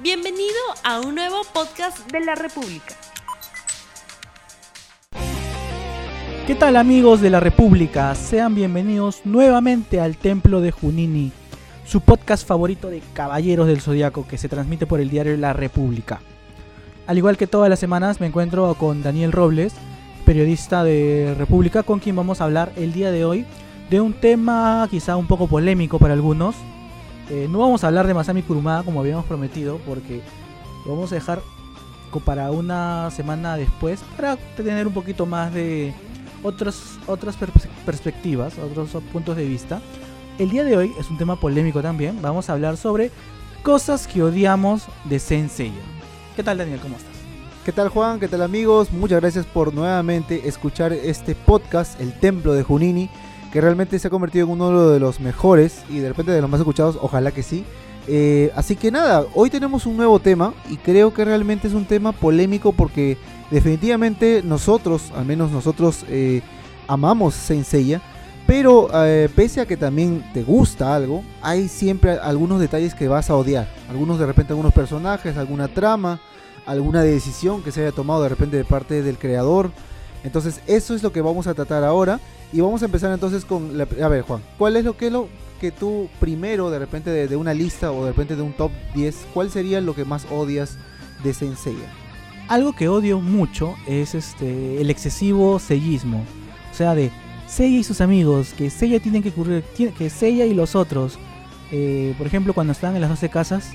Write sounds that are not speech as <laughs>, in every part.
Bienvenido a un nuevo podcast de la República. ¿Qué tal amigos de la República? Sean bienvenidos nuevamente al Templo de Junini, su podcast favorito de Caballeros del Zodiaco que se transmite por el diario La República. Al igual que todas las semanas me encuentro con Daniel Robles, periodista de República, con quien vamos a hablar el día de hoy de un tema quizá un poco polémico para algunos. Eh, no vamos a hablar de Masami Kurumada como habíamos prometido porque lo vamos a dejar para una semana después para tener un poquito más de otras, otras perspectivas, otros puntos de vista. El día de hoy es un tema polémico también. Vamos a hablar sobre cosas que odiamos de Sensei. ¿Qué tal Daniel? ¿Cómo estás? ¿Qué tal Juan? ¿Qué tal amigos? Muchas gracias por nuevamente escuchar este podcast, El Templo de Junini, que realmente se ha convertido en uno de los mejores y de repente de los más escuchados, ojalá que sí. Eh, así que nada, hoy tenemos un nuevo tema y creo que realmente es un tema polémico porque definitivamente nosotros, al menos nosotros, eh, amamos Senseiya, pero eh, pese a que también te gusta algo, hay siempre algunos detalles que vas a odiar. Algunos de repente algunos personajes, alguna trama, alguna decisión que se haya tomado de repente de parte del creador. Entonces eso es lo que vamos a tratar ahora. Y vamos a empezar entonces con... La, a ver Juan, ¿cuál es lo que, lo que tú primero de repente de, una lista o de repente de un top 10, cuál sería lo que más odias de Senseiya? algo que odio mucho es este el excesivo sellismo. O sea, de Seiya y sus amigos, que Seiya tienen que ocurrir, que Seiya y los otros. Eh, por ejemplo, cuando están en las 12 casas,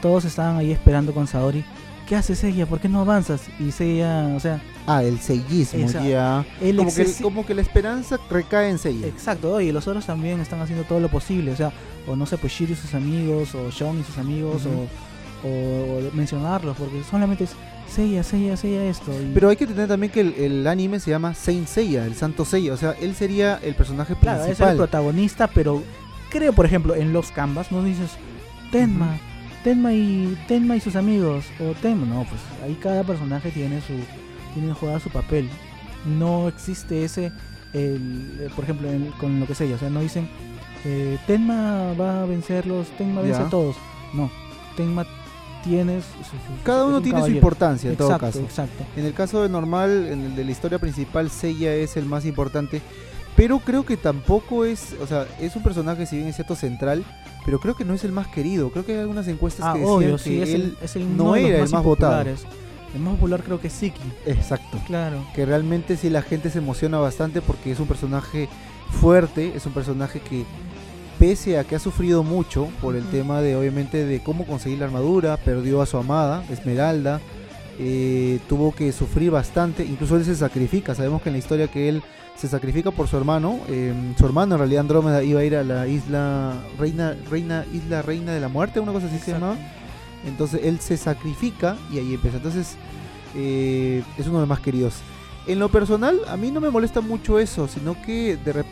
todos estaban ahí esperando con Saori. ¿Qué hace Seiya? ¿Por qué no avanzas? Y Seiya, o sea... Ah, el seiyismo, ya. como, que, como que la esperanza recae en Seiya. Exacto, y los otros también están haciendo todo lo posible. O sea, o no sé, pues Shiryu y sus amigos, o Sean y sus amigos, o, o, mencionarlos, porque solamente es Seiya, Seiya, Seiya esto. Pero hay que tener también que el, anime se llama Saint Seiya, el Santo Seiya. O sea, él sería el personaje principal. Claro, es el protagonista, pero creo, por ejemplo, en los Canvas no dices Tenma, Tenma y Tenma y sus amigos o Tenma. No, pues ahí cada personaje tiene su tiene jugar su papel. No existe ese, el, eh, por ejemplo, con lo que sea. O sea, no dicen eh, Tenma va a vencerlos, Tenma vence a todos. No, Tenma tienes. Cada uno tiene su importancia en todo caso. Exacto. En el caso de normal, en el de la historia principal, Seiya es el más importante. Pero creo que tampoco es, o sea, es un personaje, si bien es cierto, central, pero creo que no es el más querido. Creo que hay algunas encuestas ah, que decían que él es el, no era el más votado. El más popular creo que es Siki. Exacto. Claro. Que realmente sí la gente se emociona bastante porque es un personaje fuerte, es un personaje que pese a que ha sufrido mucho por el tema de obviamente de cómo conseguir la armadura, perdió a su amada, Esmeralda, eh, tuvo que sufrir bastante, incluso él se sacrifica, sabemos que en la historia que él se sacrifica por su hermano, em, su hermano en realidad Andrómeda iba a ir a la isla reina, reina, isla reina de la muerte, una cosa así se llamaba, entonces él se sacrifica y ahí empieza, entonces eh, es uno de los más queridos. En lo personal, a mí no me molesta mucho eso, sino que de,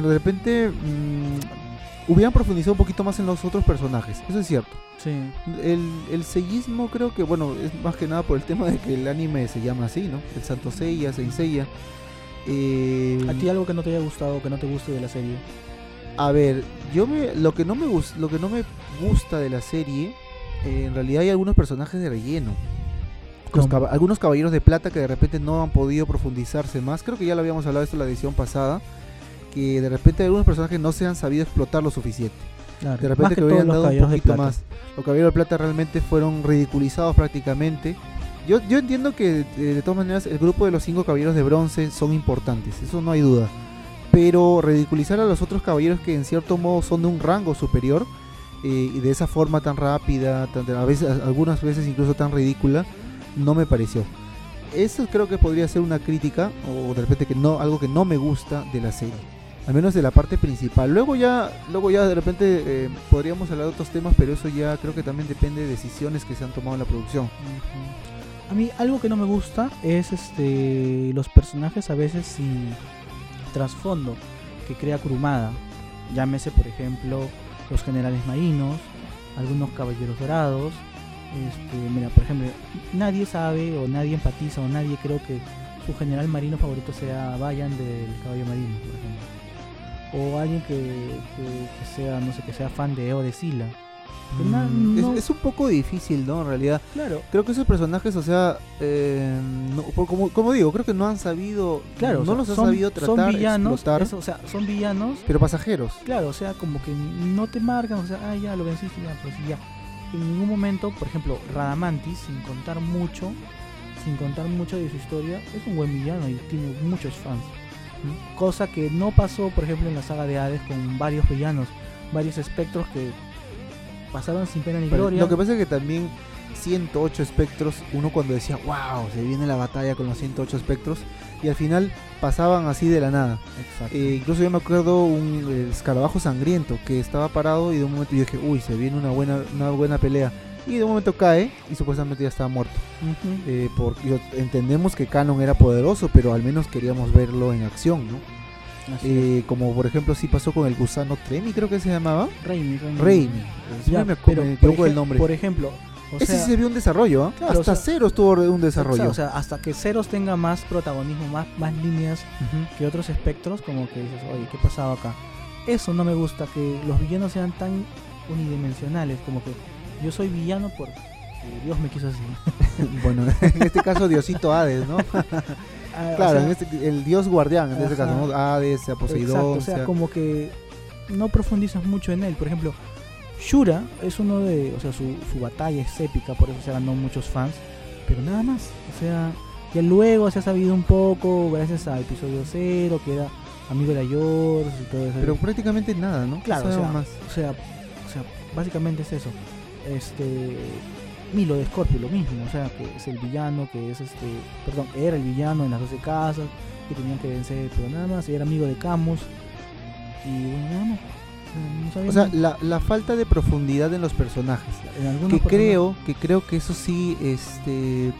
repente mm, hubieran profundizado un poquito más en los otros personajes. Eso es cierto. Sí. El, el sellismo creo que, bueno, es más que nada por el tema de que el anime se llama así, ¿no? El Santo Seiya, Saint Seiya. Eh, ¿A ti algo que no te haya gustado, que no te guste de la serie? A ver, yo me, lo que no me gusta, lo que no me gusta de la serie, eh, en realidad hay algunos personajes de relleno. algunos caballeros de plata que de repente no han podido profundizarse más. Creo que ya lo habíamos hablado esto en la edición pasada que de repente algunos personajes no se han sabido explotar lo suficiente. de repente que, hubieran dado un poquito más. Los caballeros de plata realmente fueron ridiculizados prácticamente. Yo, yo entiendo que de, todas maneras el grupo de los cinco caballeros de bronce son importantes, eso no hay duda. Pero ridiculizar a los otros caballeros que en cierto modo son de un rango superior eh, y de esa forma tan rápida, tan, a veces, algunas veces incluso tan ridícula, no me pareció. Eso creo que podría ser una crítica o de repente que no algo que no me gusta de la serie al menos de la parte principal. Luego ya, luego ya de repente eh, podríamos hablar de otros temas, pero eso ya creo que también depende de decisiones que se han tomado en la producción. A mí algo que no me gusta es este los personajes a veces sin trasfondo que crea Kurumada. Llámese por ejemplo los generales marinos, algunos caballeros dorados. Este, mira, por ejemplo, nadie sabe o nadie empatiza o nadie creo que su general marino favorito sea Vayan del caballo marino, por ejemplo o alguien que, sea, no sé, que sea fan de Eo de Sila. Mm, es- un poco difícil, ¿no? En realidad, Claro, creo que esos personajes, o sea, eh, no- por- como, como digo, creo que no han sabido, claro. o no sea, los han son, sabido son tratar, villanos, explotar, o sea, son villanos pero pasajeros. Claro, o sea, como que no te marcan, o sea, ah, ya lo venciste, ya, pues ya. En ningún momento, por ejemplo, Radamantis, sin contar mucho, sin contar mucho de su historia, es un buen villano y tiene muchos fans. Cosa que no pasó, por ejemplo, en la saga de Hades con varios villanos, varios espectros que pasaron sin pena ni Pero gloria. Lo que pasa es que también 108 espectros, uno cuando decía, wow, se viene la batalla con los 108 espectros, y al final pasaban así de la nada. Exacto. Eh, incluso yo me acuerdo un escarabajo sangriento que estaba parado y de un momento yo dije, uy, se viene una buena, una buena pelea. Y de un momento cae y supuestamente ya estaba muerto. Ujú. Eh, por, yo- entendemos que Canon era poderoso, pero al menos queríamos verlo en acción, ¿no? Eh, como por ejemplo sí pasó con el gusano Tremi, creo que se llamaba. Raimi, Raimi. Raimi. Ya, me, pero, me equivoco el nombre. por ejemplo, o Ese sea, sí se vio un desarrollo, ¿ah? Claro, o Hasta sea- cero estuvo un desarrollo. O sea, hasta que Ceros tenga más protagonismo, más, más líneas Ujú. que otros espectros, como que dices, oye, ¿qué ha pasado acá? Eso no me gusta, que los villanos sean tan unidimensionales, como que yo soy villano porque Dios me quiso así. <laughs> bueno, en este caso Diosito Hades, ¿no? <laughs> Ah, o <laughs> claro, sea, en este- el dios guardián, en este Ajá. caso, ¿no? Hades, Poseidón, exacto, o sea, sea- como que no profundizas mucho en él. Por ejemplo, Shura es uno de, o sea, su, su batalla es épica, por eso se ganó muchos fans, pero nada más. O sea, ya luego se ha sabido un poco gracias al episodio 0, que era amigo de Ayors y todo eso. pero prácticamente nada, ¿no? Claro, o sea, más. o sea, o sea, básicamente es eso. Este Milo de Scorpio lo mismo, o sea, que es el villano, que es este, perdón, era el villano en las 12 casas, que tenían que vencer, pero nada más, era amigo de Camus y bueno, nada más. No O sea, la, la falta de profundidad en los personajes. en algunos Que creo, que creo que eso sí, este,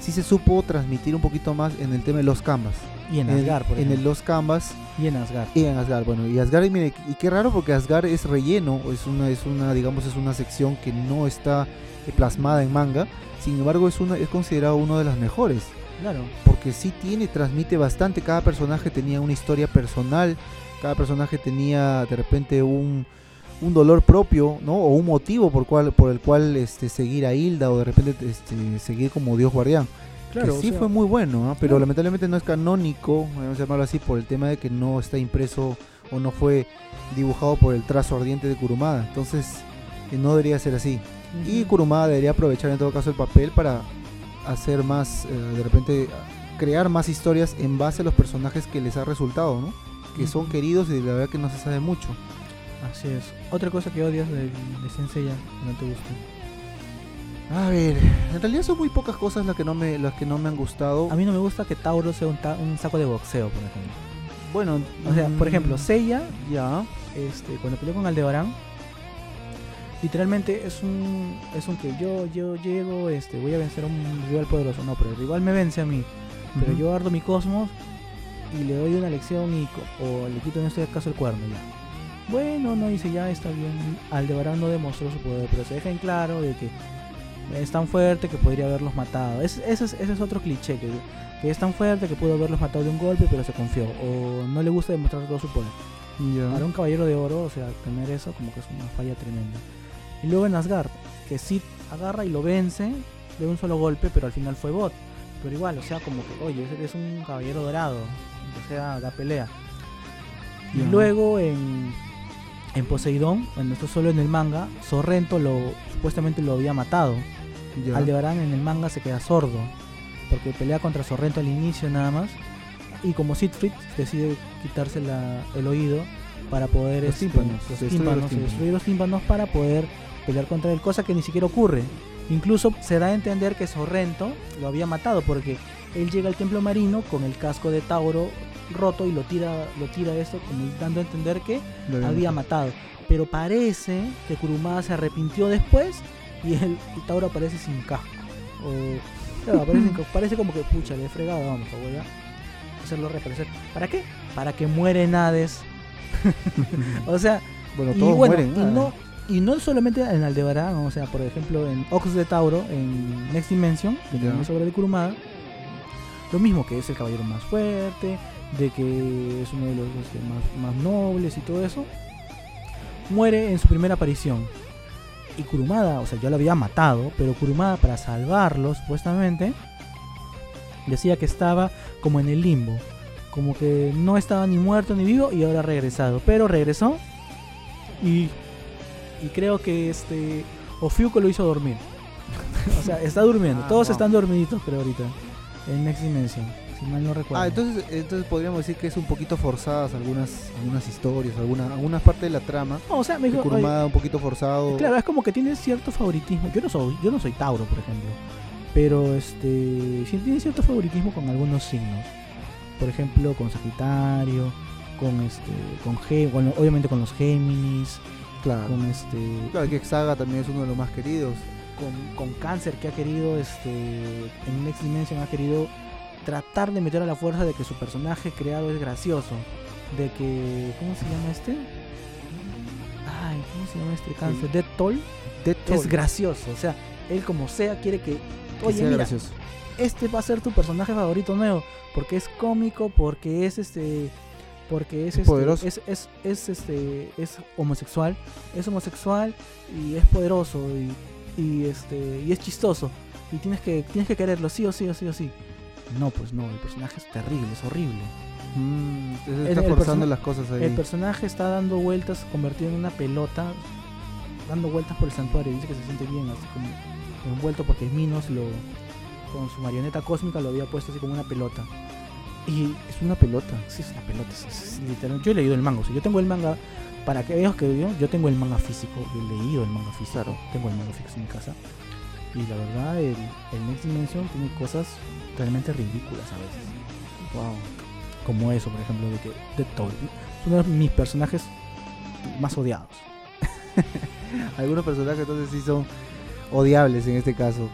sí se supo transmitir un poquito más en el tema de los canvas. Y en En, Asgard, por en el los canvas y en Asgard. y en Asgard. Bueno, y Asgard, y mire, y qué raro porque Asgard es relleno, es una, es una, digamos, es una sección que no está eh, plasmada en manga. Sin embargo, es una, es considerado uno de las mejores. Claro, porque sí tiene, transmite bastante, cada personaje tenía una historia personal, cada personaje tenía de repente un, un dolor propio, ¿no? O un motivo por, cual, por el cual este, seguir a Hilda o de repente este, seguir como Dios guardián. Claro. que o sí sea, fue muy bueno, ¿ah? pero lamentablemente no es canónico, vamos a llamarlo así, por el tema de que no está impreso o no fue dibujado por el trazo ardiente de Kurumada. Entonces, eh, no debería ser así. Y. Kurumada debería aprovechar en todo caso el papel para hacer más, eh, de repente, crear más historias en base a los personajes que les ha resultado, ¿no? Que son queridos y la verdad que no se sabe mucho. Así es. Otra cosa que odias de, de Senseiya, que no te gusta. A ver, en realidad son muy pocas cosas las que no me, las que no me han gustado. A mí no me gusta que Tauro sea un, ta- un saco de boxeo, por ejemplo. bueno, O sea, por mm, ejemplo, Seiya, ya, este, cuando peleó con Aldebarán, literalmente es un, es un que yo, yo llego, este, voy a vencer a un rival poderoso. No, pero el rival me vence a mí. Pero yo ardo mi cosmos y le doy una lección y o le quito en este caso el cuerno ya. Bueno, no dice ya está bien. Aldebarán no demostró su poder, pero se deja en claro de que es tan fuerte que podría haberlos matado. Es- ese, es, ese es otro cliché que, que es tan fuerte que pudo haberlos matado de un golpe, pero se confió o no le gusta demostrar todo su poder. ya. Para un caballero de oro, o sea, tener eso como que es una falla tremenda. Y luego en Asgard, que sí agarra y lo vence de un solo golpe, pero al final fue bot. Pero igual, o sea, como que, oye, es un caballero dorado, o sea, da pelea. Y luego en, en Poseidón, bueno, esto solo en el manga, Sorrento lo supuestamente lo había matado. Ya. Aldebarán en el manga se queda sordo, porque pelea contra Sorrento al inicio nada más. Y como Siegfried decide quitarse la- el oído para poder Los este, tímpanos, los tímpanos, los se tímpanos. destruye los tímpanos para poder pelear contra él, cosa que ni siquiera ocurre. Incluso se da a entender que Sorrento lo había matado porque él llega al templo marino con el casco de Tauro roto y lo tira, lo tira esto como dando a entender que Lo había matado. Pero parece que Kurumada se arrepintió después y el, el Tauro aparece sin casco. O, claro, aparece, <laughs> sin parece como que pucha, le he fregado, vamos, voy a hacerlo reaparecer. ¿Para qué? Para que muere en Hades. <laughs> o sea, Bueno, y todos bueno, mueren. y no, y no solamente en Aldebarán, o sea, por ejemplo en Ox de Tauro, en Next Dimension, que es obra de Kurumada, lo mismo que es el caballero más fuerte, de que es uno de los este, más, más nobles y todo eso, muere en su primera aparición. Y Kurumada, o sea, ya lo había matado, pero Kurumada para salvarlo, supuestamente, decía que estaba como en el limbo. Como que no estaba ni muerto ni vivo y ahora ha regresado. Pero regresó y, y creo que este Ofiuco lo hizo dormir. <laughs> o sea, está durmiendo. Ah, Todos no. están dormiditos, creo ahorita. En Next Dimension, si mal no recuerdo. Ah, entonces, entonces podríamos decir que es un poquito forzadas algunas, algunas historias, alguna, algunas partes de la trama. No, o sea, me dijo, un poquito forzado. Claro, es como que tiene cierto favoritismo. Yo no soy, yo no soy Tauro, por ejemplo. Pero este sí tiene cierto favoritismo con algunos signos. Por ejemplo, con Sagitario, con este, con Gé- bueno, obviamente con los Géminis, claro. con este, Claro que Saga también es uno de los más queridos. con, con Cáncer que ha querido, este, en Next Dimension ha querido tratar de meter a la fuerza de que su personaje creado es gracioso, de que, ¿cómo se llama este? Ay, ¿cómo se llama este Cáncer? Dead Toll. Dead es gracioso. O sea, él como sea quiere que. que Oye, sea mira, gracioso. este va a ser tu personaje favorito nuevo. Porque es cómico, porque es este. Porque es, Es este, poderoso. Es, es, es, este. es homosexual. Es homosexual y es poderoso y, y este. y es chistoso. Y tienes que, tienes que quererlo, sí o sí o sí o sí. No, pues no, el personaje es terrible, es horrible. Mm, El- está el forzando persona- las cosas ahí. El personaje está dando vueltas, convertido en una pelota, dando vueltas por el santuario. Dice que se siente bien, así como envuelto porque Minos lo, con su marioneta cósmica lo había puesto así como una pelota. Y es una pelota. sí, es una pelota, es- es- literal. Yo he leído el manga, o sea, yo tengo el manga, para que veas que yo, yo tengo el manga físico, yo he leído el manga físico, tengo el manga físico en mi casa. Y la verdad, el, el Next Dimension tiene cosas realmente ridículas a veces. Wow. Como eso, por ejemplo, de que de Toll es uno de mis personajes más odiados. <laughs> Algunos personajes entonces sí son odiables en este caso.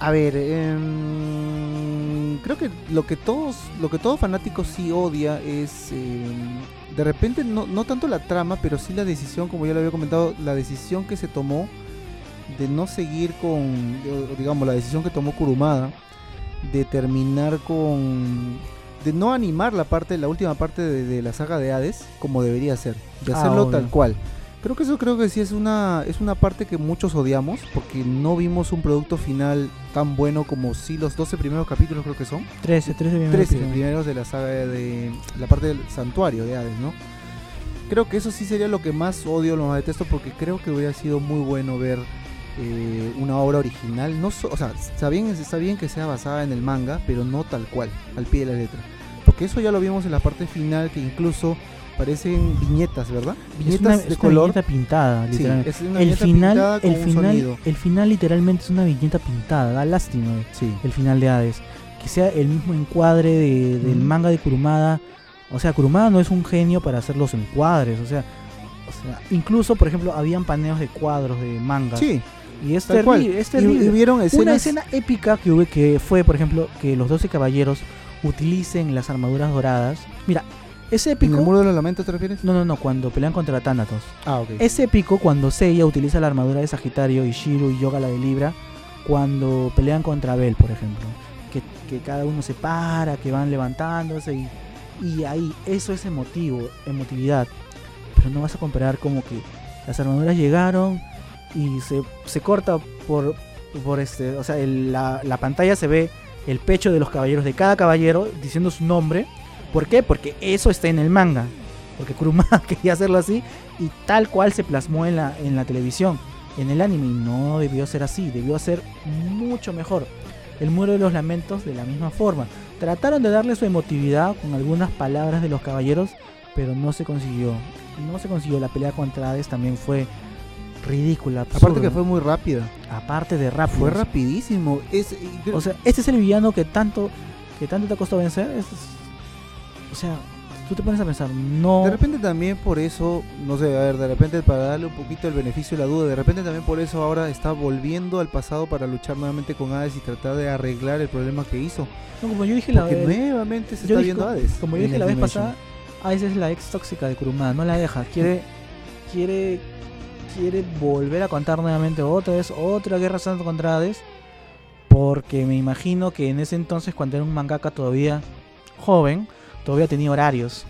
A ver, em, creo que lo que todos, lo que todo fanático sí odia es em, de repente no, no tanto la trama, pero sí la decisión, como ya lo había comentado, la decisión que se tomó de no seguir con, digamos, la decisión que tomó Kurumada de terminar con, de no animar la parte, la última parte de, de la saga de Hades como debería ser, de Ah, hacerlo tal cual. Creo que eso creo que sí es una es una parte que muchos odiamos porque no vimos un producto final tan bueno como sí los 12 primeros capítulos creo que son. 13, 13 bien 13 rápido. primeros de la saga de la parte del santuario de Hades, ¿no? Creo que eso sí sería lo que más odio, lo más detesto porque creo que hubiera sido muy bueno ver eh, una obra original, no so- o sea, está bien, está bien que sea basada en el manga, pero no tal cual, al pie de la letra. Porque eso ya lo vimos en la parte final que incluso parecen viñetas, ¿verdad? Es Viñetas una, de color. viñeta pintada, Sí, literalmente. es una el viñeta final, pintada con el final, el final literalmente es una viñeta pintada, da lástima Sí. el final de Hades. Que sea el mismo encuadre de- del manga de Kurumada. O sea, Kurumada no es un genio para hacer los encuadres. O sea, o sea, incluso, por ejemplo, habían paneos de cuadros de mangas. Sí, y es tal cual. terrible, es y, terrible. y vieron Una escena épica que hubo que fue, por ejemplo, que los 12 caballeros utilicen las armaduras doradas. Mira, es en épico. el muro de los lamentos te refieres? No, no, no, cuando pelean contra Thanatos. Ah, ok. Es épico cuando Seiya utiliza la armadura de Sagitario y Shiro y Yoga la de Libra cuando pelean contra Bell, por ejemplo. Que, que cada uno se para, que van levantándose y, y ahí, eso es emotivo, emotividad. Pero no vas a comparar como que las armaduras llegaron y se, se corta por, por este, o sea, la, la pantalla se ve el pecho de los caballeros de cada caballero diciendo su nombre. ¿Por qué? Porque eso está en el manga. Porque Kurumada <laughs> quería hacerlo así y tal cual se plasmó en la, en la televisión. En el anime no debió ser así, debió ser mucho mejor. El muro de los lamentos de la misma forma. Trataron de darle su emotividad con algunas palabras de los caballeros, pero no se consiguió. No se consiguió. La pelea contra Hades también fue ridícula. Aparte que fue muy rápida. aparte de rápido. Fue rapidísimo. Es, y O sea, este es el villano que tanto que tanto te costó vencer. Es- o sea, tú te pones a pensar, no. de repente también por eso, no sé, a ver, de repente para darle un poquito el beneficio de la duda, de repente también por eso ahora está volviendo al pasado para luchar nuevamente con Hades y tratar de arreglar el problema que hizo. no, como yo dije la el- nuevamente se está dije- viendo Hades. Como yo dije la vez pasada, Hades es la ex tóxica de Kurumada, no la deja, quiere quiere quiere volver a contar nuevamente otra vez otra guerra santa contra Hades porque me imagino que en ese entonces cuando era un mangaka todavía joven, todavía tenía horarios.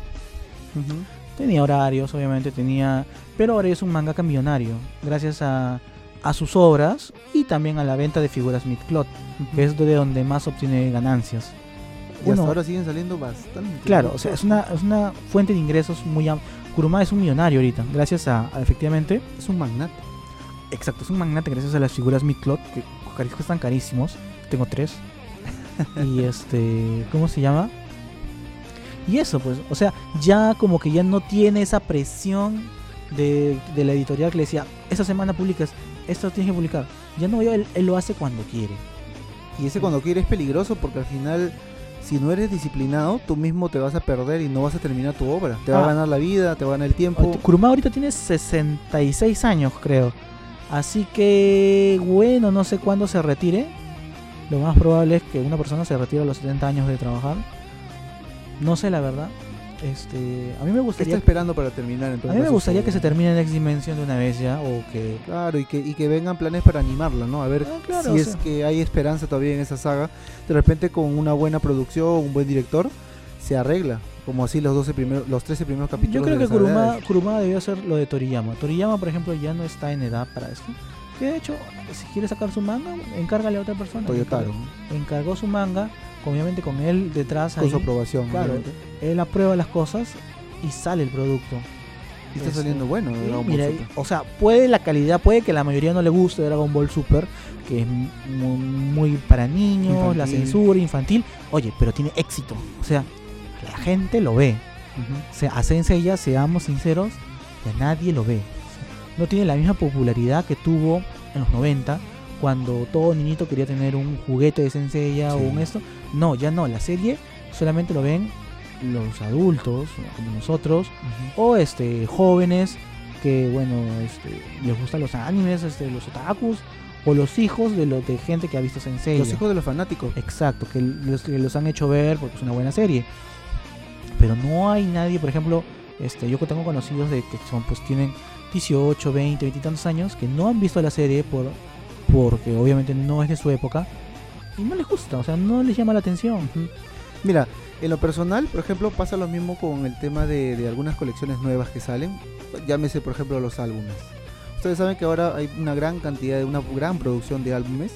Tenía horarios, obviamente, tenía... Pero ahora es un mangaka millonario, gracias a, a sus obras y también a la venta de figuras Midcloth, que es de donde más obtiene ganancias. Y hasta ahora siguen saliendo bastante. Claro, o sea, es una, es una fuente de ingresos muy amplia. Kuruma es un millonario ahorita, gracias a, a, efectivamente, Es un magnate. exacto, es un magnate gracias a las figuras Midcloth, que cuestan carísimos. Tengo tres. <laughs> y este, ¿cómo se llama? Y eso, pues, o sea, ya como que ya no tiene esa presión de, de la editorial que le decía, esta semana publicas, esto tienes que publicar. Ya no, él, él lo hace cuando quiere. Y ese cuando quiere es peligroso porque al final, si no eres disciplinado, tú mismo te vas a perder y no vas a terminar tu obra. Te va Ah. a ganar la vida, te va a ganar el tiempo. Kuruma ahorita tiene 66 años, creo. Así que, bueno, no sé cuándo se retire. Lo más probable es que una persona se retire a los 70 años de trabajar. No sé la verdad. Este, a mí me ¿Qué está gustaría, esperando para terminar a entonces? mí me gustaría que se termine Next Dimension de una vez ya o que Claro, y que, y que vengan planes para animarla, ¿no? A ver Ah, claro, si es sea. que hay esperanza todavía en esa saga. De repente con una buena producción, un buen director, se arregla. Como así los 12 primeros, los 13 primeros capítulos. Yo creo que Kuruma. Kuruma debió hacer lo de Toriyama. Toriyama, por ejemplo, ya no está en edad para esto. Que de hecho, si quiere sacar su manga, encárgale a otra persona. Toyotaro, Encargó su manga, obviamente con él detrás con ahí. su aprobación. Claro, obviamente. Él aprueba las cosas y sale el producto. Y está Este, saliendo bueno. Sí, Dragon Ball mira, Super. o sea, puede la calidad, puede que la mayoría no le guste Dragon Ball Super, que es muy, muy para niños, la censura infantil. Oye, pero tiene éxito. O sea, la gente lo ve. Ujú. O sea, a Sensei ya, seamos sinceros, ya nadie lo ve. O sea, no tiene la misma popularidad que tuvo en los 90, cuando todo niñito quería tener un juguete de o Sí. un esto. No, ya no. La serie solamente lo ven los adultos, como nosotros, o este jóvenes que bueno este les gustan los animes este los otakus o los hijos de los de gente que ha visto Sensei Los hijos de los fanáticos. exacto que los, que los han hecho ver porque es una buena serie pero no hay nadie por ejemplo este yo tengo conocidos de que son pues tienen 18 20 20 y tantos años que no han visto la serie por porque obviamente no es de su época y no les gusta o sea no les llama la atención Mira, en lo personal, por ejemplo, pasa lo mismo con el tema de, de algunas colecciones nuevas que salen. Llámese, por ejemplo, los álbumes. Ustedes saben que ahora hay una gran cantidad, de una gran producción de álbumes.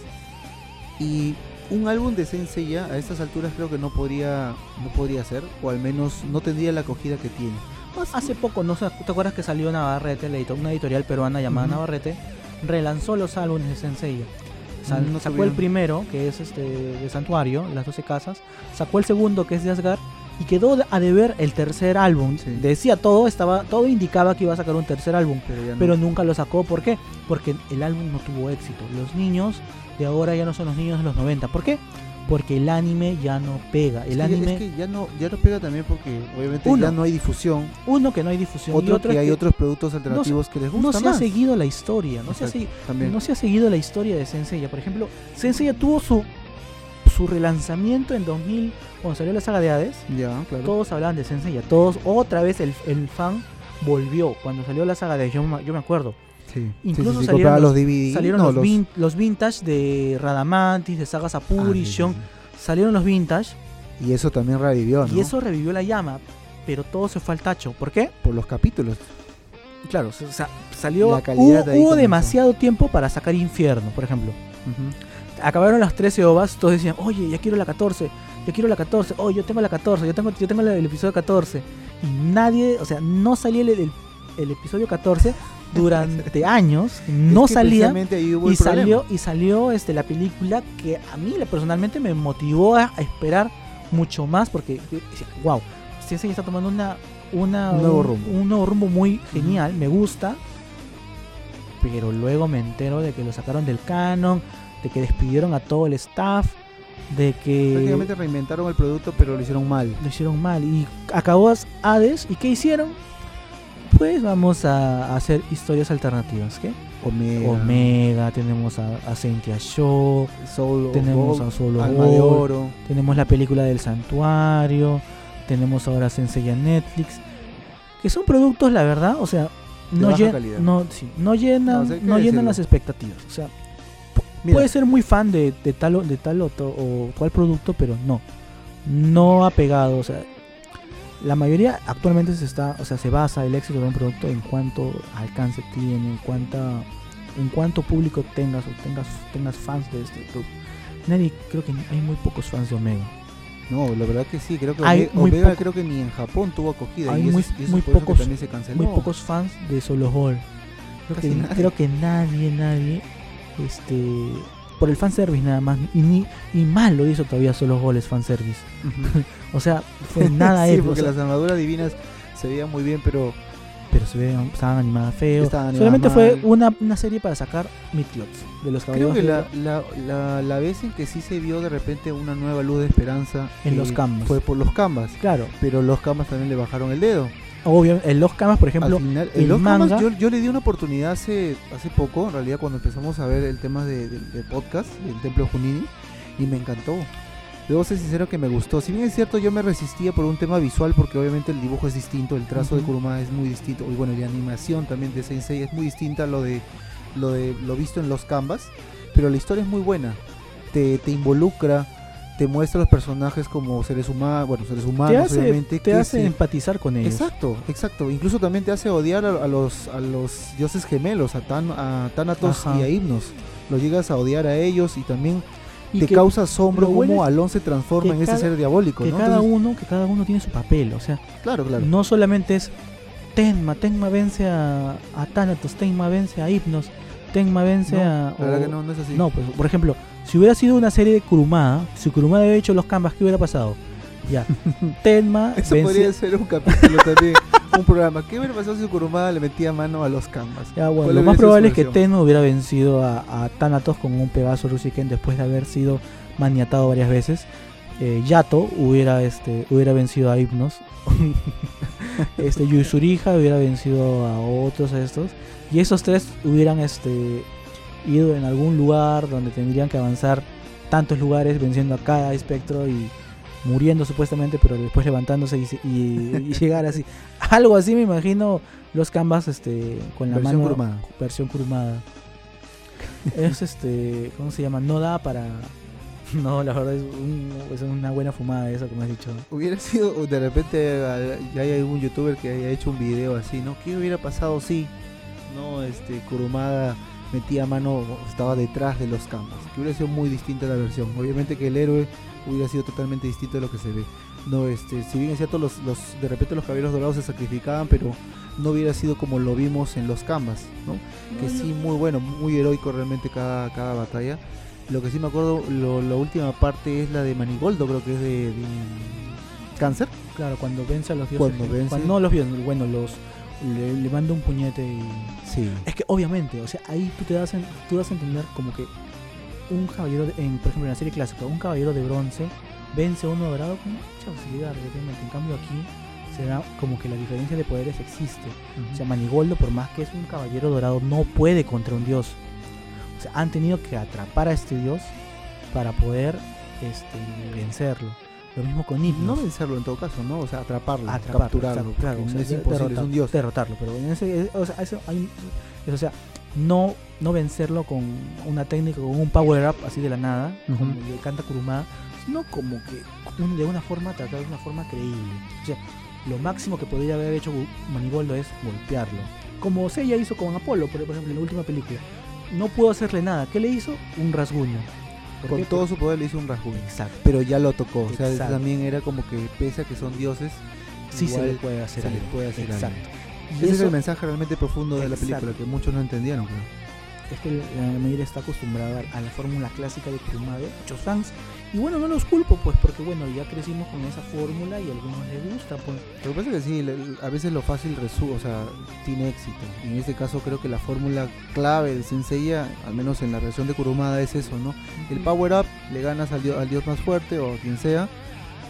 Y un álbum de Sensei ya a estas alturas creo que no podría, no podría ser, o al menos no tendría la acogida que tiene. Hace poco, ¿no ¿te acuerdas que salió Navarrete, la edito- una editorial peruana llamada Ujú. Navarrete? Relanzó los álbumes de Sensei. Sal- Mm, no sacó el primero, que es este de Santuario, las 12 casas. Sacó el segundo, que es de Asgard. Y quedó a deber el tercer álbum. Sí. Decía todo, estaba todo indicaba que iba a sacar un tercer álbum. pero no. Pero nunca lo sacó. ¿Por qué? Porque el álbum no tuvo éxito. Los niños de ahora ya no son los niños de los 90. ¿Por qué? Porque el anime ya no pega. Es El que- anime, es que ya no, ya no pega también porque obviamente Uno. ya no hay difusión. uno que no hay difusión. y Otro, otro que hay que otros productos alternativos que les gusta no se más. ha seguido la historia. No se ha Exacto, seguido. también. No se ha seguido la historia de Senseiya. Por ejemplo, Senseiya tuvo su, su relanzamiento en 2000, cuando salió la saga de Hades. Ya, claro. Todos hablaban de Senseiya. Todos, otra vez el, el fan volvió. Cuando salió la saga de yo, me- yo me acuerdo. Sí. Incluso sí, sí, sí, salieron los- DVD. Salieron no, los, los- vin- los vintage de Radamantis, de Saga Ah, Sapuri, sí, sí, Shion. sí. Salieron los vintage Y eso también revivió, ¿no? y eso revivió la llama. Pero todo se fue al tacho. ¿Por qué? por los capítulos. Claro, o sea, salió. La calidad hubo de demasiado tiempo para sacar Infierno, por ejemplo. acabaron las 13 ovas, todos decían, oye, ya quiero la 14, ya quiero la 14, oye, yo tengo la 14, yo tengo, yo tengo el episodio 14. Y nadie, o sea, no salía el, el- el episodio 14 durante <laughs> años, no Es que salía. Y problema. salió, y salió este, la película que a mí personalmente me motivó a, esperar mucho más porque yo decía, wow, Sensei está tomando una, una, Un nuevo rumbo. un nuevo rumbo muy genial, me gusta. Pero luego me entero de que lo sacaron del canon, de que despidieron a todo el staff, de que Prácticamente reinventaron el producto, pero lo hicieron mal. lo hicieron mal. Y acabó Hades, ¿y qué hicieron? Pues vamos a hacer historias alternativas, ¿qué? Omega, Omega, tenemos a, a Cynthia Shaw, Soul of tenemos Gold, a Solo Alma de Oro. tenemos la película del santuario, tenemos ahora Sensei en Netflix, que son productos, la verdad, o sea, no, llen- no, sí, no llenan, No, o sea, no llenan las expectativas. O sea, Mira, puede ser muy fan de, de tal, de tal o, o cual producto, pero no, no ha pegado, o sea, la mayoría actualmente se está, o sea, se basa el éxito de un producto en cuánto alcance tiene, en cuánta, en cuánto público tengas o tengas, tengas fans de este producto. Nadie, creo que hay muy pocos fans de Omega. No, la verdad que sí, creo que Hay Omega, poco- creo que ni en Japón tuvo acogida Hay y eso, muy- y eso muy pocos- se. Muy pocos fans de Solo Hall. Creo que, creo que nadie, nadie, este, por el fanservice nada más, y ni y mal lo hizo todavía Solo Hall es fanservice. Ujú. <laughs> O sea, fue nada <laughs> sí, épico, porque o sea, las armaduras divinas se veían muy bien, pero pero se veían, estaban animadas feo. Estaban animadas Solamente fue una, una serie para sacar midclots de los creo caballeros que de- la, la, la, la vez en que sí se vio de repente una nueva luz de esperanza En eh, los canvas. fue por los canvas, Claro, pero los canvas también le bajaron el dedo. Obvio, en los camas, por ejemplo, Al final, el en los manga- Canvas yo, yo le di una oportunidad hace, hace poco, en realidad cuando empezamos a ver el tema de, de- de podcast, el Templo Junini, y me encantó. Debo ser sincero que me gustó. Si bien es cierto, yo me resistía por un tema visual, porque obviamente el dibujo es distinto, el trazo de Ujú. Kurumada es muy distinto, y bueno, la animación también de Sensei es muy distinta a lo de lo, de, lo visto en los Canvas, pero la historia es muy buena. Te, te involucra, te muestra los personajes como seres humanos, bueno, seres humanos, te hace, obviamente. te que hace se- empatizar con ellos. Exacto, exacto. Incluso también te hace odiar a, a los, a los dioses gemelos, a, Tan- a Thanatos Ajá. y a Himnos. Lo llegas a odiar a ellos y también Y te causa asombro bueno cómo Alon se transforma en ese cada- ser diabólico, que ¿no? cada Entonces, uno, que cada uno tiene su papel, o sea, claro, claro. no solamente es Tenma, Tenma vence a, a Thanatos, Tenma vence a Hypnos, Tenma vence No, a... la verdad o- que no, no es así. No, pues, por ejemplo, si hubiera sido una serie de Kurumada, si Kurumada hubiera hecho los canvas, ¿qué hubiera pasado? Ya, <laughs> Tenma Eso podría ser un capítulo también, un programa. ¿Qué hubiera pasado si Kurumada le metía mano a los canvas? Ya, bueno, ¿Cuál lo más probable es que? Tenma hubiera vencido a, a Thanatos con un Pegaso Rusiken después de haber sido maniatado varias veces. Eh, Yato hubiera este hubiera vencido a Hypnos. <laughs> este Yusurija hubiera vencido a otros estos. Y esos tres hubieran este ido en algún lugar donde tendrían que avanzar tantos lugares venciendo a cada espectro y muriendo supuestamente, pero después levantándose y, y- y <laughs> llegar así. Algo así me imagino los canvas este con la Versión mano versión kurumada. es este, ¿cómo se llama? No da para <laughs> no, la verdad es, un- es una buena fumada eso que me has dicho. Hubiera sido, de repente ya hay algún youtuber que haya hecho un video así, ¿no? ¿Qué hubiera pasado si no este Kurumada metía mano, estaba detrás de los canvas? Que hubiera sido muy distinta la versión. Obviamente que el héroe hubiera sido totalmente distinto de lo que se ve. No, este, si bien es cierto, los, los, de repente los caballeros dorados se sacrificaban, pero no hubiera sido como lo vimos en los canvas, ¿no? que sí, muy bueno, muy heroico realmente cada, cada batalla. Lo que sí me acuerdo, lo, la última parte es la de Manigoldo, creo que es de, de Cáncer. Claro, cuando vence a los dioses. Cuando vence- no los dioses, bueno, los le, le manda un puñete y Sí. es que obviamente, o sea, ahí tú te das en- tú das a entender como que un caballero de- en por ejemplo en la serie clásica, un caballero de bronce vence a uno dorado con mucha facilidad. En cambio aquí se da como que la diferencia de poderes existe. O sea, Manigoldo, por más que es un caballero dorado, no puede contra un dios. O sea, han tenido que atrapar a este dios para poder este, vencerlo. Lo mismo con Hypnos. no vencerlo en todo caso, ¿no? O sea, atraparlo, Atraparlo, capturarlo. claro, o sea, es imposible, es un dios. Derrotarlo, pero en ese, o sea, eso hay- o sea, no, no vencerlo con una técnica, con un power up así de la nada, Ujú. como le canta Kurumada, sino como que un- de una forma, tratar de una forma creíble. O sea, lo máximo que podría haber hecho Manigoldo es golpearlo. Como Seiya hizo con Apolo, por por ejemplo, en la última película. No pudo hacerle nada. ¿Qué le hizo? Un rasguño. ¿Por Con qué? todo su poder le hizo un rasguño. Exacto. Pero ya lo tocó. O sea, también era como que pese a que son dioses, Sí se igual le puede hacer se le algo. puede hacer algo. Exacto. Y Ese es el mensaje realmente profundo de la película, que muchos no entendieron, creo. Es que la mayoría está acostumbrada a la fórmula clásica de muchos fans. Y bueno, no los culpo, pues, porque bueno, ya crecimos con esa fórmula y a algunos les gusta, pues. Lo que pasa es que sí, a veces lo fácil resu o sea, tiene éxito. Y en este caso creo que la fórmula clave de Senseiya, al menos en la versión de Kurumada, es eso, ¿no? El power up, le ganas al dios, al dios más fuerte o a quien sea.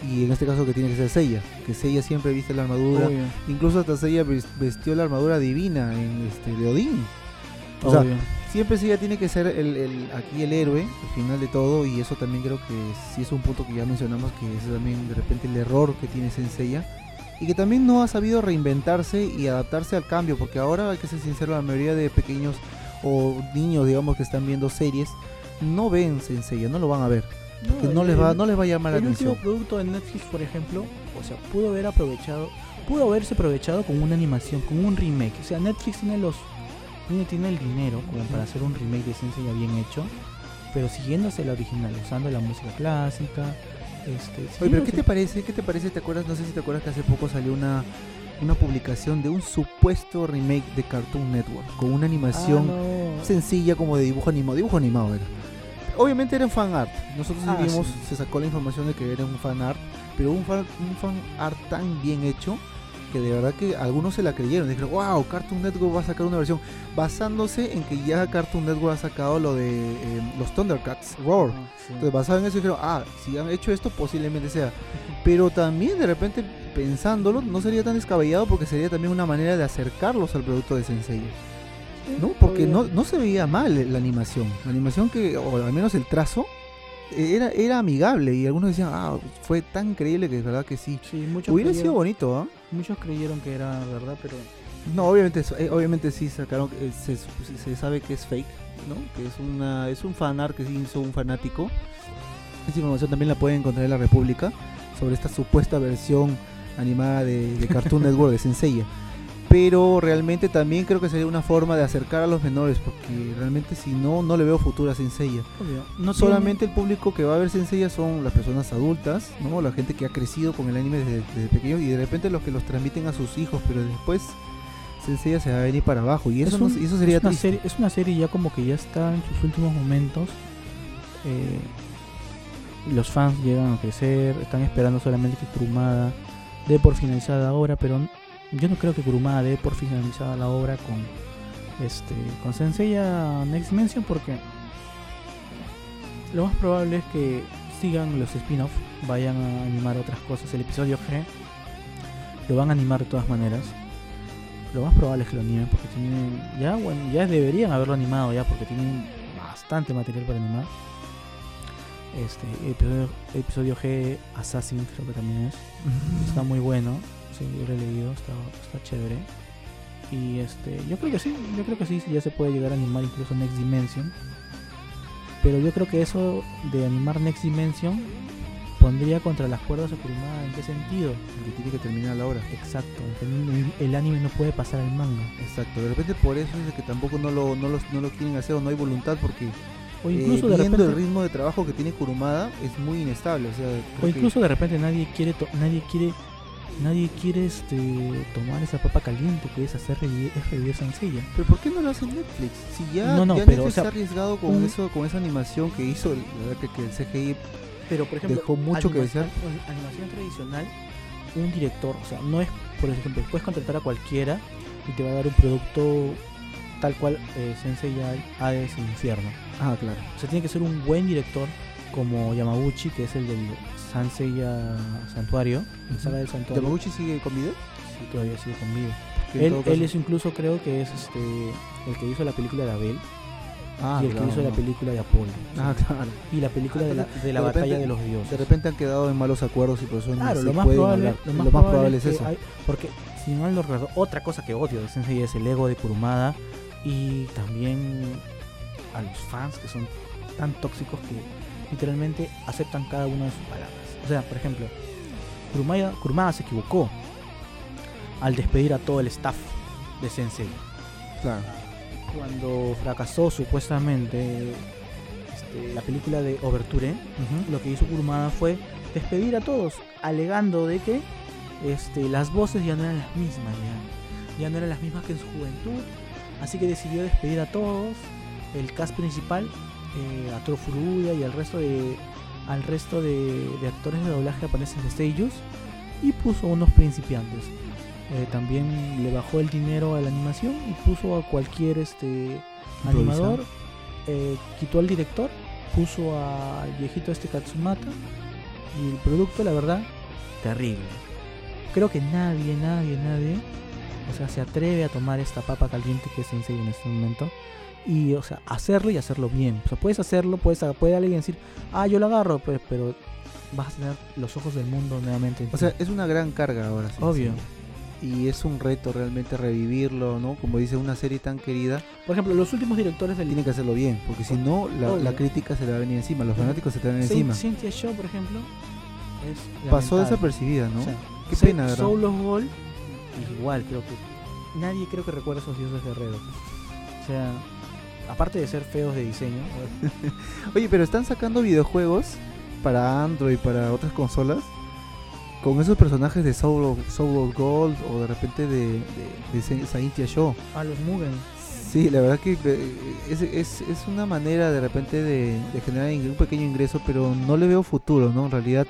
Y en este caso que tiene que ser Seiya, que Seiya siempre viste la armadura. Obvio, Incluso hasta Seiya ves- vestió la armadura divina en este de Odín. O sea. Siempre Seiya tiene que ser el, el- aquí el héroe, al final de todo, y eso también creo que sí es un punto que ya mencionamos, que es también de repente el error que tiene Senseiya, y que también no ha sabido reinventarse y adaptarse al cambio, porque ahora hay que ser sincero, la mayoría de pequeños o niños, digamos, que están viendo series, no ven Senseiya, no lo van a ver. Porque no, les va, no les va a llamar la el último atención. producto de Netflix, por ejemplo, o sea, pudo haber aprovechado, pudo haberse aprovechado con una animación, con un remake. O sea, Netflix tiene los tiene, tiene el dinero como para hacer un remake de Sensei ya bien hecho, pero siguiéndose la original, usando la música clásica. Este, Oye, pero ¿qué te parece? ¿Qué te parece? ¿Te acuerdas? No sé si te acuerdas que hace poco salió una una publicación de un supuesto remake de Cartoon Network con una animación Ah, no. sencilla como de dibujo animado, dibujo animado era. Obviamente era en fan art. Nosotros Ah, vimos, sí. se sacó la información de que era un fan art, pero un fan, un fan art tan bien hecho que de verdad que algunos se la creyeron. Dijeron, wow, Cartoon Network va a sacar una versión basándose en que ya Cartoon Network ha sacado lo de eh, los Thundercats, Roar. Ah, sí. Entonces, basado en eso, dijeron, ah, si han hecho esto, posiblemente sea. Pero también, de repente, pensándolo, no sería tan descabellado porque sería también una manera de acercarlos al producto de Sensei. ¿No? Porque no, no se veía mal la animación. La animación que, o al menos el trazo, eh, era, era amigable. Y algunos decían, ah, fue tan increíble que es verdad que sí. Hubiera sido bonito, ¿ah? Muchos creyeron que era verdad, pero No, obviamente, eh, obviamente sí sacaron, eh, se, se sabe que es fake, ¿no? Que es una es un fanart que sí hizo un fanático. Esa información también la pueden encontrar en la República sobre esta supuesta versión animada de, de Cartoon <laughs> Network de Senseiya. Pero realmente también creo que sería una forma de acercar a los menores, porque realmente si no, no le veo futuro a Senseiya. obvio, no Solamente el público que va a ver Senseiya son las personas adultas, ¿no? La gente que ha crecido con el anime desde, desde pequeño y de repente los que los transmiten a sus hijos, pero después Senseiya se va a venir para abajo y eso, es, no- un- eso sería es una triste. serie, es una serie ya como que ya está en sus últimos momentos. eh, los fans llegan a crecer, están esperando solamente que Kurumada dé por finalizada la obra, pero yo no creo que Kurumada dé por finalizada la obra con este con Senseiya Next Dimension porque lo más probable es que sigan los spin-off, vayan a animar otras cosas. El episodio G lo van a animar de todas maneras. Lo más probable es que lo animen porque tienen. Ya, bueno, ya deberían haberlo animado ya porque tienen bastante material para animar. Este episodio, episodio G Assassin creo que también es. Está muy bueno. Sí, yo lo he leído, está, está chévere. Y este, yo creo que sí, yo creo que sí, ya se puede llegar a animar incluso Next Dimension. Pero yo creo que eso de animar Next Dimension pondría contra las cuerdas a Kurumada. ¿En qué sentido? Que tiene que terminar la hora. Exacto, el, el anime no puede pasar al manga. Exacto, de repente por eso es de que tampoco no lo, no, los- no lo quieren hacer o no hay voluntad porque O eh, incluso de viendo repente, el ritmo de trabajo que tiene Kurumada es muy inestable. O, sea, o que- incluso de repente nadie quiere, to- nadie quiere, nadie quiere este tomar esa papa caliente que es hacer revivir, es Sansella. Pero ¿por qué no lo hace Netflix? Si ya, No, no, ya pero, Netflix o sea, se ha arriesgado con un- eso, con esa animación que hizo, el- la verdad que, que el CGI Pero por dejó mucho que animación- desear. an- Animación tradicional, un director, o sea, no es, por ejemplo, puedes contratar a cualquiera y te va a dar un producto tal cual eh, Sensei Hades e Infierno. Ah, claro. O sea, tiene que ser un buen director como Yamaguchi, que es el del Sanseiya Santuario, saga del Santuario. ¿Yamaguchi sigue con video? Sí, todavía sigue. Que en Él, es incluso creo que es este el que hizo la película de Abel Ah, y el claro, que hizo la no. película de Apolo. Ah, claro. Y la película Ah, de la, de la de batalla repente- de los dioses. De repente han quedado en malos acuerdos y por eso Claro, se lo más, pueden probable, hablar. lo más probable es eso. hay- porque si mal no recuerdo, otra cosa que odio de Sensei es el ego de Kurumada y también a los fans que son tan tóxicos que literalmente aceptan cada una de sus palabras. O sea, por ejemplo, Kurumada, Kurumada se equivocó al despedir a todo el staff de Sensei. Claro. Cuando fracasó supuestamente este, la película de Overture, lo que hizo Kurumada fue despedir a todos, alegando de que este, las voces ya no eran las mismas, ya, ya no eran las mismas que en su juventud, así que decidió despedir a todos, el cast principal, eh, a Toro Furuya y al resto de al resto de, de actores de doblaje japoneses de Seiyus y puso unos principiantes. Eh, también le bajó el dinero a la animación y puso a cualquier este animador, eh, quitó al director, puso al viejito este Katsumata y el producto, la verdad, terrible. Creo que nadie, nadie, nadie, o sea, se atreve a tomar esta papa caliente que es Sensei en este momento y, o sea, hacerlo y hacerlo bien. O sea, puedes hacerlo, puedes, puede alguien decir, ah, yo lo agarro, pues, pero vas a tener los ojos del mundo nuevamente. en O sea, es una gran carga ahora. sí, Obvio. sí. y es un reto realmente revivirlo, ¿no? Como dice una serie tan querida, Por ejemplo, los últimos directores del tiene que hacerlo bien, porque si no, la, crítica se le va a venir encima, los fanáticos se te van encima. Cynthia Shaw, por ejemplo, es Pasó desapercibida, ¿no? O sea, Qué pena, ¿verdad? Soul of Gold, igual creo que nadie creo que recuerda esos dioses guerreros. O sea, aparte de ser feos de diseño, <laughs> Oye, pero están sacando videojuegos para Android, para otras consolas, con esos personajes de Soul of, Soul Gold o de repente de, de, de Saintia Show. a los Mugen. Sí, la verdad que eh, es, es, es una manera de repente de, de generar un pequeño ingreso, pero no le veo futuro, ¿no? En realidad,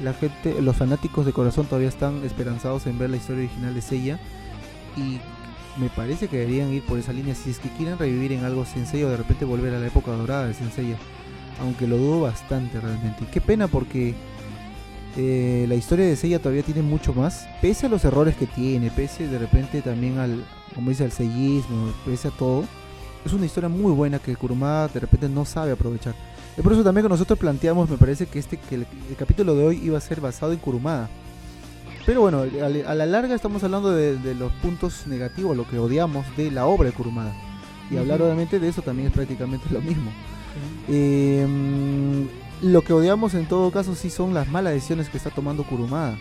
la gente, los fanáticos de corazón todavía están esperanzados en ver la historia original de Seiya y me parece que deberían ir por esa línea si es que quieren revivir en algo Sensei o de repente volver a la época dorada de Sensei, aunque lo dudo bastante realmente. Qué pena porque eh, la historia de Seiya todavía tiene mucho más, pese a los errores que tiene, pese de repente también al, como dice, al sellismo, pese a todo. Es una historia muy buena que Kurumada de repente no sabe aprovechar. Es por eso también que nosotros planteamos, me parece que este que el, el capítulo de hoy iba a ser basado en Kurumada. Pero bueno, a, la larga estamos hablando de, de los puntos negativos, lo que odiamos de la obra de Kurumada. Y hablar obviamente de eso también es prácticamente lo mismo. Eh, mm, lo que odiamos en todo caso sí son las malas decisiones que está tomando Kurumada.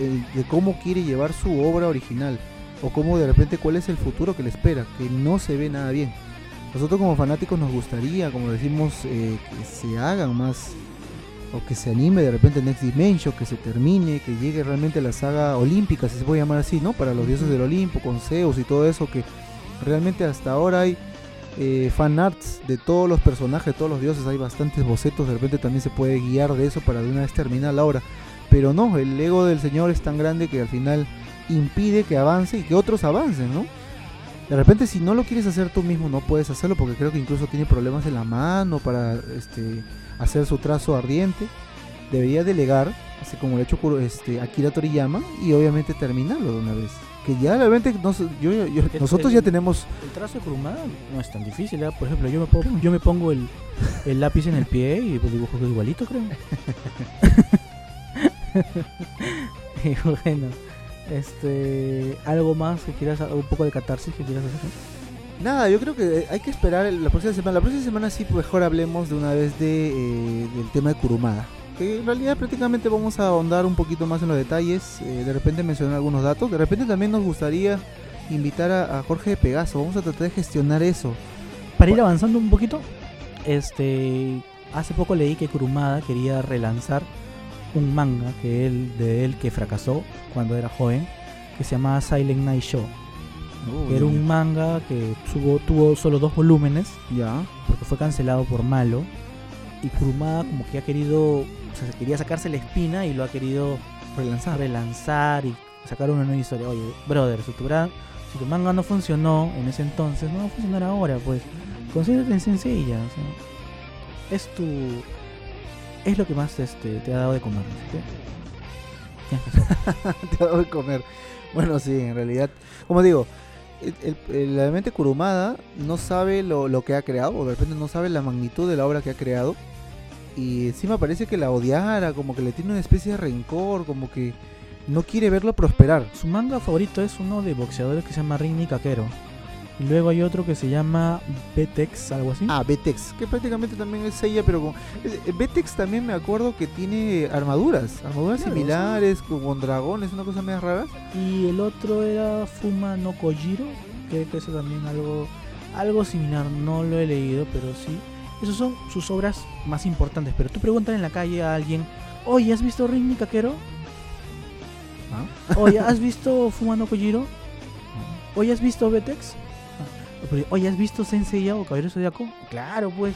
eh, de cómo quiere llevar su obra original. O cómo de repente cuál es el futuro que le espera. Que no se ve nada bien. Nosotros como fanáticos nos gustaría, como decimos, eh, que se hagan más. O que se anime de repente Next Dimension, que se termine, que llegue realmente la saga olímpica, si se puede llamar así, ¿no? Para los dioses del Olimpo, con Zeus y todo eso, que realmente hasta ahora hay eh, fan arts de todos los personajes, de todos los dioses, hay bastantes bocetos, de repente también se puede guiar de eso para de una vez terminar la obra. Pero no, el ego del señor es tan grande que al final impide que avance y que otros avancen, ¿no? De repente si no lo quieres hacer tú mismo no puedes hacerlo porque creo que incluso tiene problemas en la mano para este, hacer su trazo ardiente. Debería delegar, así como lo ha hecho este, Akira Toriyama, y obviamente terminarlo de una vez. Que ya realmente nos- yo- yo- nosotros el- ya tenemos El trazo de Kurumada no es tan difícil, ¿eh? por ejemplo, yo me pongo, yo me pongo el, el lápiz en el pie y pues dibujo que igualito, creo. <laughs> <laughs> y bueno, este, algo más que quieras, un poco de catarsis que quieras hacer. Nada, yo creo que hay que esperar la próxima semana. La próxima semana sí mejor hablemos de una vez de, eh, del tema de Kurumada. En realidad prácticamente vamos a ahondar un poquito más en los detalles. eh, de repente mencionar algunos datos. De repente también nos gustaría invitar a, a Jorge de Pegaso. Vamos a tratar de gestionar eso. Para ir avanzando un poquito, este, hace poco leí que Kurumada quería relanzar un manga que él, de él que fracasó cuando era joven, que se llamaba Silent Night Show. Que era un manga que tuvo, tuvo solo dos volúmenes Ya. porque fue cancelado por malo y Kurumada como que ha querido, o sea, quería sacarse la espina y lo ha querido Relanzar. relanzar y sacar una nueva historia. Oye, brother, si tu, si tu manga no funcionó en ese entonces, no va a funcionar ahora, pues. Concéntrate en sencilla, o sea, es tu es lo que más este, te ha dado de comer, ¿sí? <laughs> Te ha dado de comer. Bueno, sí, en realidad. Como digo, el, el- la mente Kurumada no sabe lo, lo que ha creado, o de repente no sabe la magnitud de la obra que ha creado. Y encima parece que la odiara, como que le tiene una especie de rencor, como que no quiere verlo prosperar. Su manga favorito es uno de boxeadores que se llama Rinny Kakero. Y luego hay otro que se llama Betex, algo así. Ah, Betex, que prácticamente también es ella, pero con... eh, Betex también me acuerdo que tiene armaduras, armaduras Claro, similares, con, con dragones, una cosa medio rara. Y el otro era Fuma no Kojiro, que eso también algo, algo similar, no lo he leído, pero sí. Esas son sus obras más importantes. Pero tú preguntas en la calle a alguien, oye, ¿has visto Rinny Kakero? ¿Ah? Oye, <laughs> ¿has visto Fuma no Kojiro? Oye, ¿has visto Betex? Pero, Oye, ¿has visto Sensei o Caballero Zodiaco? Claro, pues.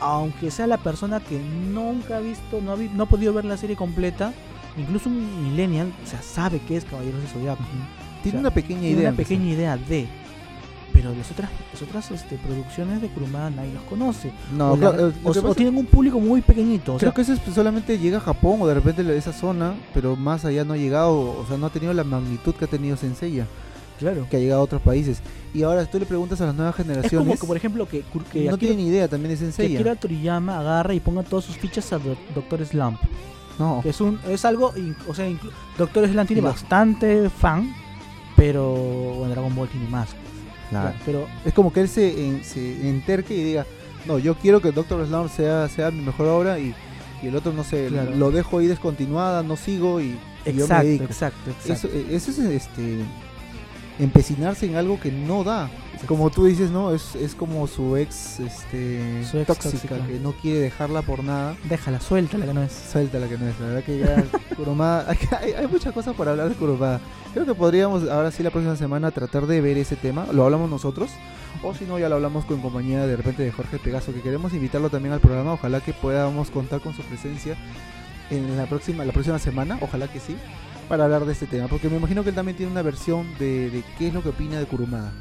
Aunque sea la persona que nunca ha visto, no ha, vi- no ha podido ver la serie completa, incluso un millennial, o sea, sabe qué es Caballeros de Zodiaco. Tiene O sea, una pequeña Tiene idea. una pequeña idea de. Pero las otras, las otras este, producciones de Kurumada nadie los conoce. No, o, la- claro, eh, lo o- que o pasa- tienen un público muy pequeñito. Creo sea, que eso es- solamente llega a Japón o de repente a esa zona, pero más allá no ha llegado, o sea, no ha tenido la magnitud que ha tenido Senseiya, claro. que ha llegado a otros países. Y ahora tú le preguntas a las nuevas Es como generaciones, que, por ejemplo, que, que no Akira- tienen idea también de que Senseiya. Akira Toriyama agarra y ponga todas sus fichas a Do- Doctor Slump. No, Que es un es algo, o sea, Doctor Slump tiene lo- bastante fan, Pero en Dragon Ball tiene más. Claro. Ya, Pero Es como que él se, en- se enterque y diga, no, yo quiero que Doctor Slump sea, sea mi mejor obra y, y el otro, no sé, Claro. lo dejo ahí descontinuada, no sigo y, y yo me exacto, dedico. exacto, exacto. Eso, eh, eso es este empecinarse en algo que no da. Como tú dices, ¿no? Es, es como su ex, este, Su ex tóxica, tóxica. que no quiere dejarla por nada. Déjala, suéltala que no es. Suelta la que no es, la verdad que ya <laughs> Kurumada, <laughs> hay, hay- hay muchas cosas para hablar de Kurumada. Creo que podríamos ahora sí la próxima semana tratar de ver ese tema, lo hablamos nosotros, o si no ya lo hablamos con compañía de repente de Jorge Pegaso, que queremos invitarlo también al programa, ojalá que podamos contar con su presencia en la próxima, la próxima semana, ojalá que sí, para hablar de este tema, porque me imagino que él también tiene una versión de, de qué es lo que opina de Kurumada,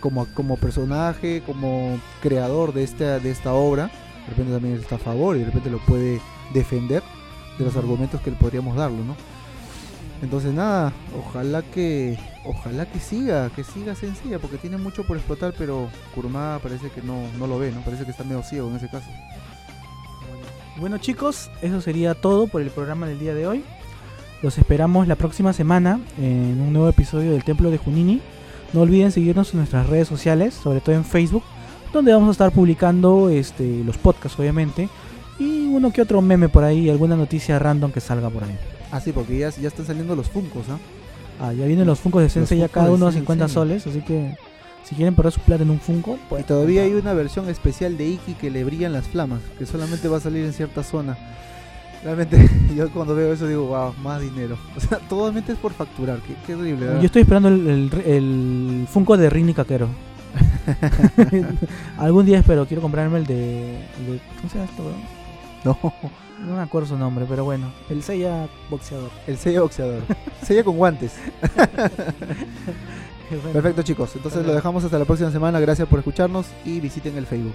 como, como personaje, como creador de esta, de esta obra, de repente también está a favor y de repente lo puede defender de los argumentos que podríamos darlo, ¿no? Entonces nada, ojalá que ojalá que siga, que siga sencilla, porque tiene mucho por explotar, pero Kurumada parece que no, no lo ve, ¿no? Parece que está medio ciego en ese caso. Bueno chicos, eso sería todo por el programa del día de hoy. Los esperamos la próxima semana en un nuevo episodio del Templo de Junini. No olviden seguirnos en nuestras redes sociales, sobre todo en Facebook, donde vamos a estar publicando este, los podcasts obviamente. Y uno que otro meme por ahí, alguna noticia random que salga por ahí. Ah, sí, porque ya, ya están saliendo los Funcos, ¿ah? Ah, ya vienen los Funkos de Sensei ya cada uno a Sensei. 50 soles, así que si quieren perder su plata en un Funko, Y todavía hay una versión especial de Iki que le brillan las flamas, que solamente va a salir en cierta zona. Realmente, <laughs> yo cuando veo eso digo, wow, más dinero. O sea, <laughs> totalmente es por facturar, qué, qué horrible, ¿verdad? Yo estoy esperando el, el, el Funko de Rini Caquero. <laughs> Algún día espero, quiero comprarme el de, el de- ¿Cómo se llama esto, weón? No, No me acuerdo su nombre, pero bueno. El Seiya boxeador. el sello boxeador. sello con guantes. Perfecto, chicos. Entonces Perfecto. lo dejamos hasta la próxima semana. Gracias por escucharnos y visiten el Facebook.